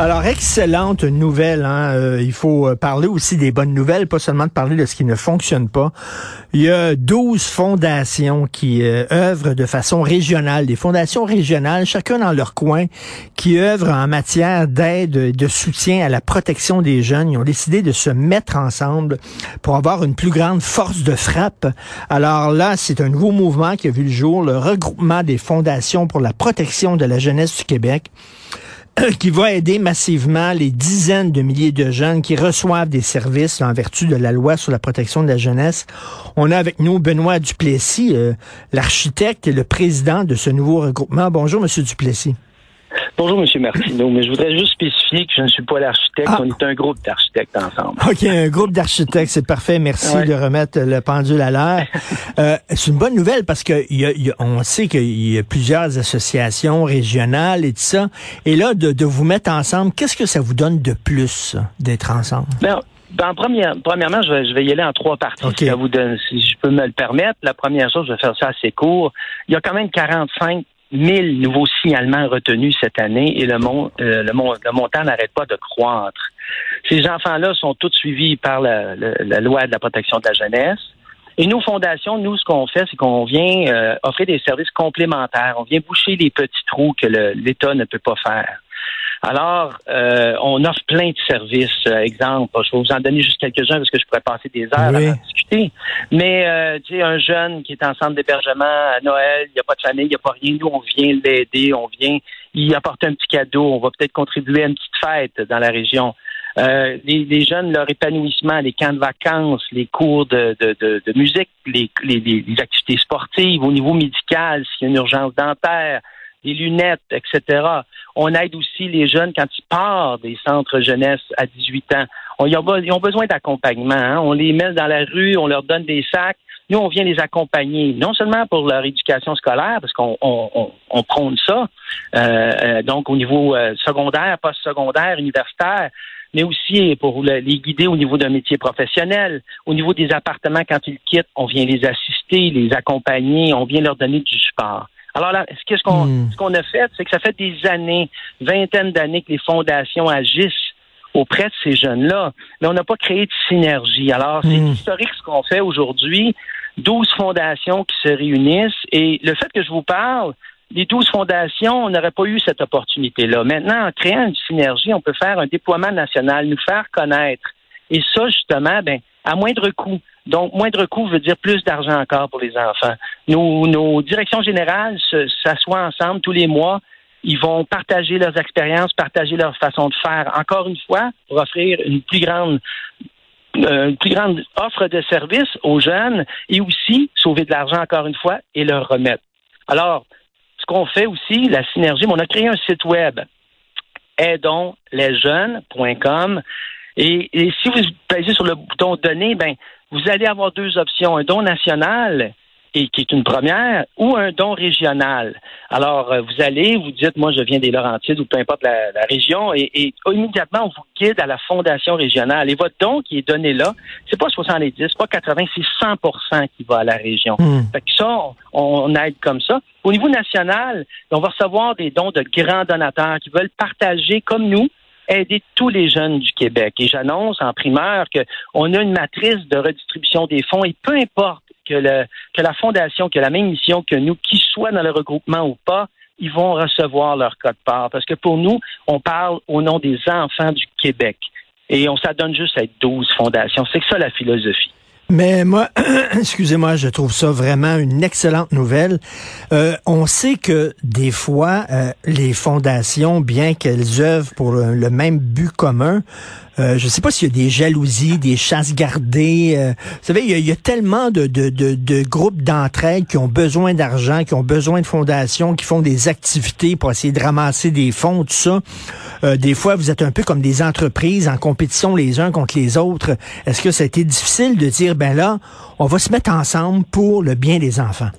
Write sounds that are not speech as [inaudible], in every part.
Alors, excellente nouvelle. Hein? Euh, il faut euh, parler aussi des bonnes nouvelles, pas seulement de parler de ce qui ne fonctionne pas. Il y a 12 fondations qui euh, œuvrent de façon régionale, des fondations régionales, chacun dans leur coin, qui œuvrent en matière d'aide, de soutien à la protection des jeunes. Ils ont décidé de se mettre ensemble pour avoir une plus grande force de frappe. Alors là, c'est un nouveau mouvement qui a vu le jour, le regroupement des fondations pour la protection de la jeunesse du Québec [clears throat] qui va aider massivement les dizaines de milliers de jeunes qui reçoivent des services en vertu de la loi sur la protection de la jeunesse. On a avec nous Benoît Duplessis, euh, l'architecte et le président de ce nouveau regroupement. Bonjour, Monsieur Duplessis. Bonjour, M. Martineau, mais je voudrais juste spécifier que je ne suis pas l'architecte, Ah. on est un groupe d'architectes ensemble. OK, un groupe d'architectes, c'est parfait. Merci Ouais. de remettre le pendule à l'heure. [laughs] Euh, c'est une bonne nouvelle parce que il y a- il y a- on sait qu'il y a plusieurs associations régionales et tout ça. Et là, de, de vous mettre ensemble, qu'est-ce que ça vous donne de plus d'être ensemble? Ben, ben, première, premièrement, je vais, je vais y aller en trois parties, si, ça vous donne, si je peux me le permettre. La première chose, je vais faire ça assez court. Il y a quand même 45 000 nouveaux signalements retenus cette année et euh, le, mon- le montant n'arrête pas de croître. Ces enfants-là sont tous suivis par la, loi de la protection de la jeunesse. Et nos fondations, nous, ce qu'on fait, c'est qu'on vient euh, offrir des services complémentaires. On vient boucher les petits trous que l'État ne peut pas faire. Alors, euh, on offre plein de services. Euh, exemple, je vais vous en donner juste quelques-uns parce que je pourrais passer des heures Oui. à en discuter. Mais, euh, tu sais, un jeune qui est en centre d'hébergement à Noël, il n'y a pas de famille, il n'y a pas rien. Nous, on vient l'aider, on vient y apporter un petit cadeau. On va peut-être contribuer à une petite fête dans la région. Euh, les, les jeunes, leur épanouissement, les camps de vacances, les cours de, de, de, de musique, les, les, les- les activités sportives au niveau médical, s'il y a une urgence dentaire, les lunettes, etc. On aide aussi les jeunes quand ils partent des centres jeunesse à 18 ans. Ils, ont, besoin d'accompagnement. hein. On les met dans la rue, on leur donne des sacs. Nous, on vient les accompagner, non seulement pour leur éducation scolaire, parce qu'on on, on, on prône ça, euh, euh, donc au niveau euh, secondaire, post-secondaire, universitaire, mais aussi pour le- les guider au niveau d'un métier professionnel, au niveau des appartements quand ils quittent, on vient les assister, les accompagner, on vient leur donner du support. Alors là, ce qu'on Hmm. ce qu'on a fait, c'est que ça fait des années, vingtaine d'années que les fondations agissent auprès de ces jeunes-là, mais on n'a pas créé de synergie. Alors, c'est Hmm. historique ce qu'on fait aujourd'hui. 12 fondations qui se réunissent et le fait que je vous parle, les 12 fondations, on n'aurait pas eu cette opportunité-là. Maintenant, en créant une synergie, on peut faire un déploiement national, nous faire connaître. Et ça, justement, ben, à moindre coût. Donc, moindre coût veut dire plus d'argent encore pour les enfants. Nos, directions générales s'assoient ensemble tous les mois. Ils vont partager leurs expériences, partager leur façon de faire. Encore une fois, pour offrir une plus grande euh, une plus grande offre de services aux jeunes et aussi sauver de l'argent encore une fois et leur remettre. Alors, ce qu'on fait aussi, la synergie, on a créé un site web aidonslesjeunes.com et, et si vous pèsez sur le bouton donner, ben vous allez avoir deux options, un don national et qui est une première, ou un don régional. Alors, euh, vous allez, vous dites, moi, je viens des Laurentides ou peu importe la, la région, et, et immédiatement, on vous guide à la fondation régionale. Et votre don qui est donné là, c'est pas 70, c'est pas 80, c'est 100% qui va à la région. Hmm. Fait que ça, on, on aide comme ça. Au niveau national, on va recevoir des dons de grands donateurs qui veulent partager, comme nous, aider tous les jeunes du Québec. Et j'annonce en primeur qu'on a une matrice de redistribution des fonds et peu importe que, le, que la fondation, qui la même mission que nous, qui soit dans le regroupement ou pas, ils vont recevoir leur code part. Parce que pour nous, on parle au nom des enfants du Québec. Et on s'adonne juste à être 12 fondations. C'est ça la philosophie. Mais moi, [clears throat] excusez-moi, je trouve ça vraiment une excellente nouvelle. Euh, on sait que des fois, euh, les fondations, bien qu'elles œuvrent pour le, le même but commun, euh, je sais pas s'il y a des jalousies, des chasses gardées. euh, vous savez, il y, a, tellement de, groupes d'entraide qui ont besoin d'argent, qui ont besoin de fondations, qui font des activités pour essayer de ramasser des fonds, tout ça. Euh, des fois, vous êtes un peu comme des entreprises en compétition les uns contre les autres. Est-ce que ça a été difficile de dire, ben là, on va se mettre ensemble pour le bien des enfants?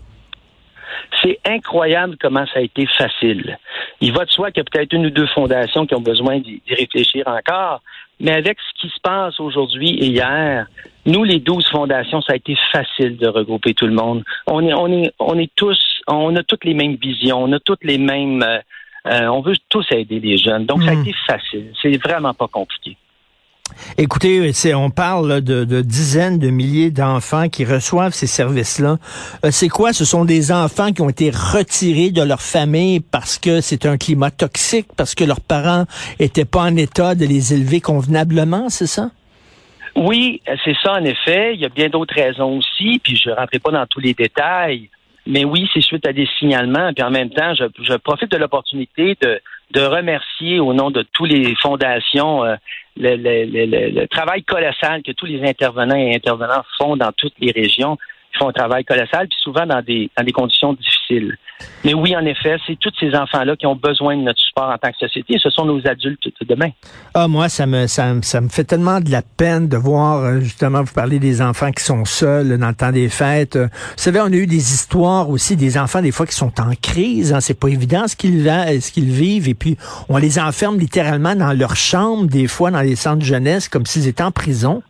C'est incroyable comment ça a été facile. Il va de soi qu'il y a peut-être une ou deux fondations qui ont besoin d'y réfléchir encore, mais avec ce qui se passe aujourd'hui et hier, nous, les douze fondations, ça a été facile de regrouper tout le monde. On est, on est, on est tous, on a toutes les mêmes visions, on a toutes les mêmes, euh, euh, on veut tous aider les jeunes. Donc, ça a Mm. été facile. C'est vraiment pas compliqué. Écoutez, on parle de, dizaines de milliers d'enfants qui reçoivent ces services-là. Euh, c'est quoi? Ce sont des enfants qui ont été retirés de leur famille parce que c'est un climat toxique, parce que leurs parents étaient pas en état de les élever convenablement, c'est ça? Oui, c'est ça en effet. Il y a bien d'autres raisons aussi, puis je ne rentrerai pas dans tous les détails. Mais oui, c'est suite à des signalements. Puis en même temps, je profite de l'opportunité de, de remercier au nom de toutes les fondations euh, le, le, le, le, travail colossal que tous les intervenants et intervenants font dans toutes les régions. Ils font un travail colossal, puis souvent dans des, dans des conditions difficiles. Mais oui, en effet, c'est tous ces enfants-là qui ont besoin de notre support en tant que société. Ce sont nos adultes de demain. Ah, moi, ça me, ça, ça me fait tellement de la peine de voir, euh, justement, vous parler des enfants qui sont seuls dans le temps des fêtes. Euh, Vous savez, on a eu des histoires aussi des enfants, des fois, qui sont en crise. Hein. C'est pas évident ce qu'ils, va- ce qu'ils vivent. Et puis, on les enferme littéralement dans leur chambre, des fois, dans les centres de jeunesse, comme s'ils étaient en prison.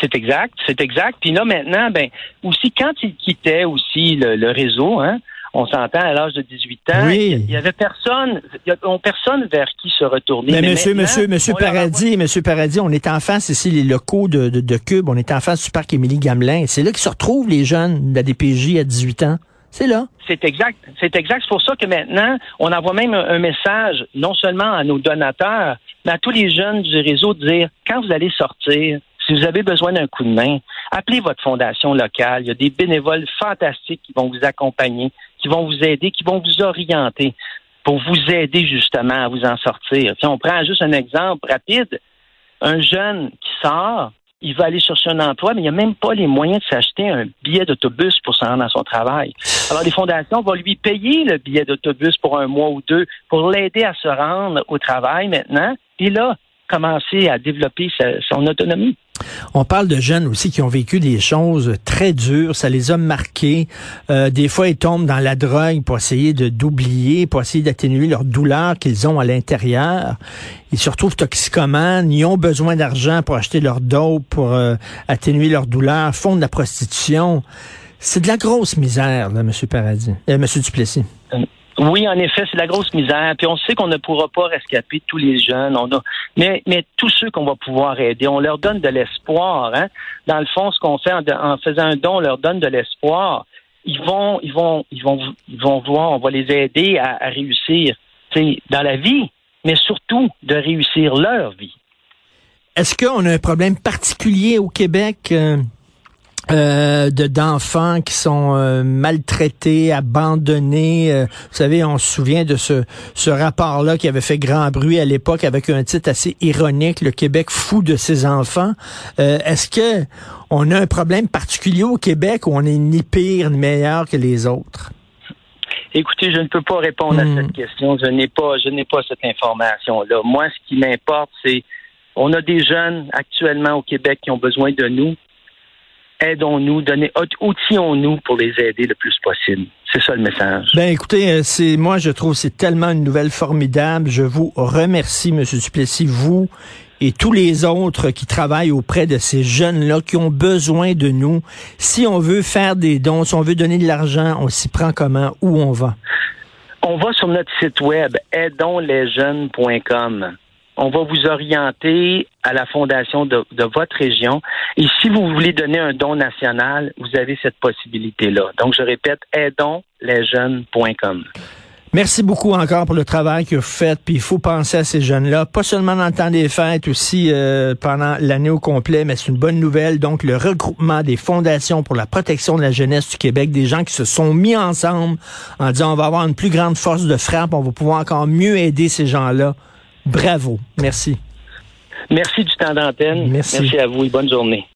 C'est exact, c'est exact. Puis là, maintenant, ben, aussi, quand ils quittaient aussi le, le réseau, hein, on s'entend à l'âge de 18 ans, Oui. il y avait personne, il y a personne vers qui se retourner. Mais, Mais monsieur, monsieur, monsieur Paradis, monsieur Paradis, on est en face ici, les locaux de, de, de Cube, on est en face du parc Émilie Gamelin. C'est là qu'ils se retrouvent, les jeunes de la DPJ à 18 ans. C'est là. C'est exact. C'est exact. C'est pour ça que maintenant, on envoie même un, un message, non seulement à nos donateurs, mais à tous les jeunes du réseau, de dire, quand vous allez sortir, vous avez besoin d'un coup de main, appelez votre fondation locale. Il y a des bénévoles fantastiques qui vont vous accompagner, qui vont vous aider, qui vont vous orienter pour vous aider justement à vous en sortir. Si on prend juste un exemple rapide, un jeune qui sort, il va aller chercher un emploi, mais il n'a même pas les moyens de s'acheter un billet d'autobus pour se rendre à son travail. Alors, les fondations vont lui payer le billet d'autobus pour un mois ou deux pour l'aider à se rendre au travail maintenant. Et là, commencer à développer sa- son autonomie. On parle de jeunes aussi qui ont vécu des choses très dures, ça les a marqués. Euh, des fois, ils tombent dans la drogue pour essayer de d'oublier, pour essayer d'atténuer leur douleur qu'ils ont à l'intérieur. Ils se retrouvent toxicomanes, ils ont besoin d'argent pour acheter leur dope, pour euh, atténuer leur douleur, font de la prostitution. C'est de la grosse misère, là, M. Paradis, euh, M. Duplessis. Oui, en effet, c'est la grosse misère. Puis on sait qu'on ne pourra pas rescaper tous les jeunes. On a, mais, mais tous ceux qu'on va pouvoir aider, on leur donne de l'espoir. Hein? Dans le fond, ce qu'on fait en, faisant un don, on leur donne de l'espoir. Ils vont, ils vont, ils vont, ils vont voir, on va les aider à, réussir dans la vie, mais surtout de réussir leur vie. Est-ce qu'on a un problème particulier au Québec euh, euh, de d'enfants qui sont euh, maltraités, abandonnés? Euh, vous savez, on se souvient de ce, ce rapport-là qui avait fait grand bruit à l'époque avec un titre assez ironique, Le Québec fou de ses enfants. Euh, Est-ce que on a un problème particulier au Québec où on est ni pire ni meilleur que les autres? Écoutez, je ne peux pas répondre Hmm. à cette question. Je n'ai pas, je n'ai pas cette information-là. Moi, ce qui m'importe, c'est on a des jeunes actuellement au Québec qui ont besoin de nous. Aidons-nous, donnez, outillons-nous pour les aider le plus possible. C'est ça le message. Ben écoutez, euh, c'est moi je trouve c'est tellement une nouvelle formidable. Je vous remercie, Monsieur Duplessis, vous et tous les autres qui travaillent auprès de ces jeunes-là qui ont besoin de nous. Si on veut faire des dons, si on veut donner de l'argent, on s'y prend comment? Où on va? On va sur notre site web aidonslesjeunes.com. On va vous orienter à la fondation de, votre région. Et si vous voulez donner un don national, vous avez cette possibilité-là. Donc, je répète, aidonslesjeunes.com. Merci beaucoup encore pour le travail que vous faites. Puis il faut penser à ces jeunes-là, pas seulement dans le temps des fêtes, aussi euh, pendant l'année au complet, mais c'est une bonne nouvelle. Donc le regroupement des fondations pour la protection de la jeunesse du Québec, des gens qui se sont mis ensemble en disant on va avoir une plus grande force de frappe, on va pouvoir encore mieux aider ces gens-là. Bravo. Merci. Merci du temps d'antenne. Merci. Merci à vous et bonne journée.